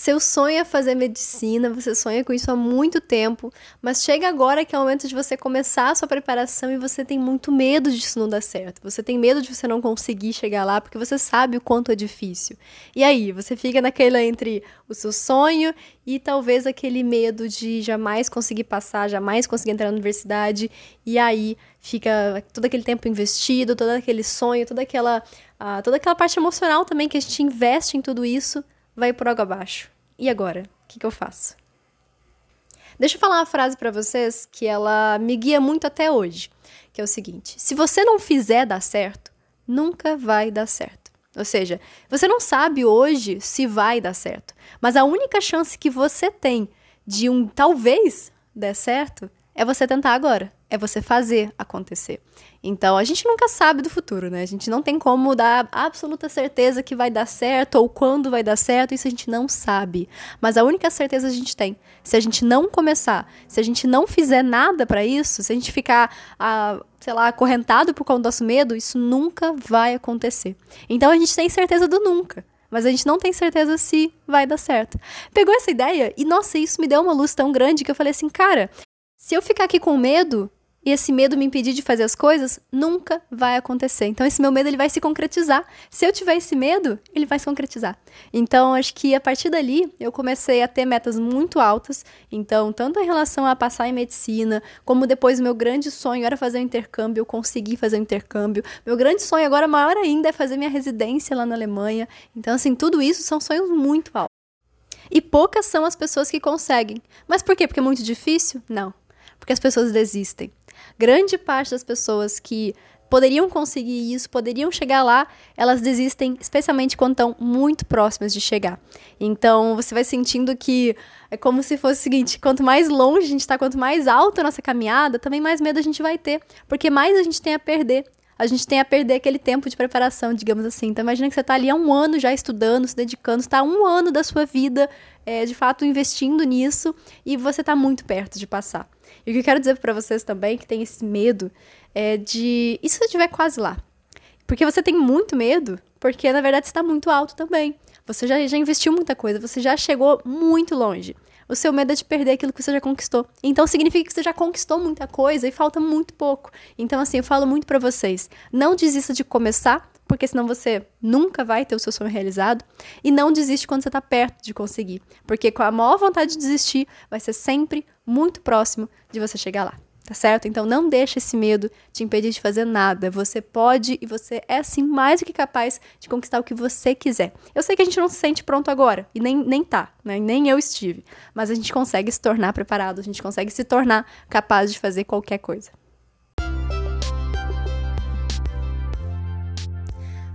Seu sonho é fazer medicina, você sonha com isso há muito tempo, mas chega agora que é o momento de você começar a sua preparação e você tem muito medo disso não dar certo. Você tem medo de você não conseguir chegar lá porque você sabe o quanto é difícil. E aí, você fica naquela entre o seu sonho e talvez aquele medo de jamais conseguir passar, jamais conseguir entrar na universidade, e aí fica todo aquele tempo investido, todo aquele sonho, toda aquela, uh, toda aquela parte emocional também que a gente investe em tudo isso vai por água abaixo. E agora? O que, que eu faço? Deixa eu falar uma frase para vocês que ela me guia muito até hoje, que é o seguinte: se você não fizer dar certo, nunca vai dar certo. Ou seja, você não sabe hoje se vai dar certo, mas a única chance que você tem de um talvez der certo é você tentar agora é você fazer acontecer. Então, a gente nunca sabe do futuro, né? A gente não tem como dar absoluta certeza que vai dar certo ou quando vai dar certo, isso a gente não sabe. Mas a única certeza a gente tem, se a gente não começar, se a gente não fizer nada para isso, se a gente ficar, ah, sei lá, acorrentado por conta do nosso medo, isso nunca vai acontecer. Então, a gente tem certeza do nunca mas a gente não tem certeza se vai dar certo. Pegou essa ideia e, nossa, isso me deu uma luz tão grande que eu falei assim, cara, se eu ficar aqui com medo, e esse medo me impedir de fazer as coisas, nunca vai acontecer. Então esse meu medo ele vai se concretizar. Se eu tiver esse medo, ele vai se concretizar. Então acho que a partir dali eu comecei a ter metas muito altas. Então tanto em relação a passar em medicina, como depois meu grande sonho era fazer o um intercâmbio, eu consegui fazer o um intercâmbio. Meu grande sonho agora maior ainda é fazer minha residência lá na Alemanha. Então assim, tudo isso são sonhos muito altos. E poucas são as pessoas que conseguem. Mas por quê? Porque é muito difícil? Não. Porque as pessoas desistem. Grande parte das pessoas que poderiam conseguir isso, poderiam chegar lá, elas desistem, especialmente quando estão muito próximas de chegar. Então, você vai sentindo que é como se fosse o seguinte: quanto mais longe a gente está, quanto mais alta a nossa caminhada, também mais medo a gente vai ter, porque mais a gente tem a perder. A gente tem a perder aquele tempo de preparação, digamos assim. Então, imagina que você está ali há um ano já estudando, se dedicando, está um ano da sua vida, é, de fato, investindo nisso, e você está muito perto de passar. E o que eu quero dizer para vocês também, que tem esse medo, é de. E se você estiver quase lá? Porque você tem muito medo, porque na verdade está muito alto também. Você já, já investiu muita coisa, você já chegou muito longe. O seu medo é de perder aquilo que você já conquistou. Então significa que você já conquistou muita coisa e falta muito pouco. Então assim, eu falo muito para vocês, não desista de começar, porque senão você nunca vai ter o seu sonho realizado. E não desiste quando você está perto de conseguir, porque com a maior vontade de desistir, vai ser sempre muito próximo de você chegar lá. Tá certo? Então não deixe esse medo te impedir de fazer nada. Você pode e você é sim mais do que capaz de conquistar o que você quiser. Eu sei que a gente não se sente pronto agora, e nem, nem tá, né? Nem eu estive. Mas a gente consegue se tornar preparado, a gente consegue se tornar capaz de fazer qualquer coisa.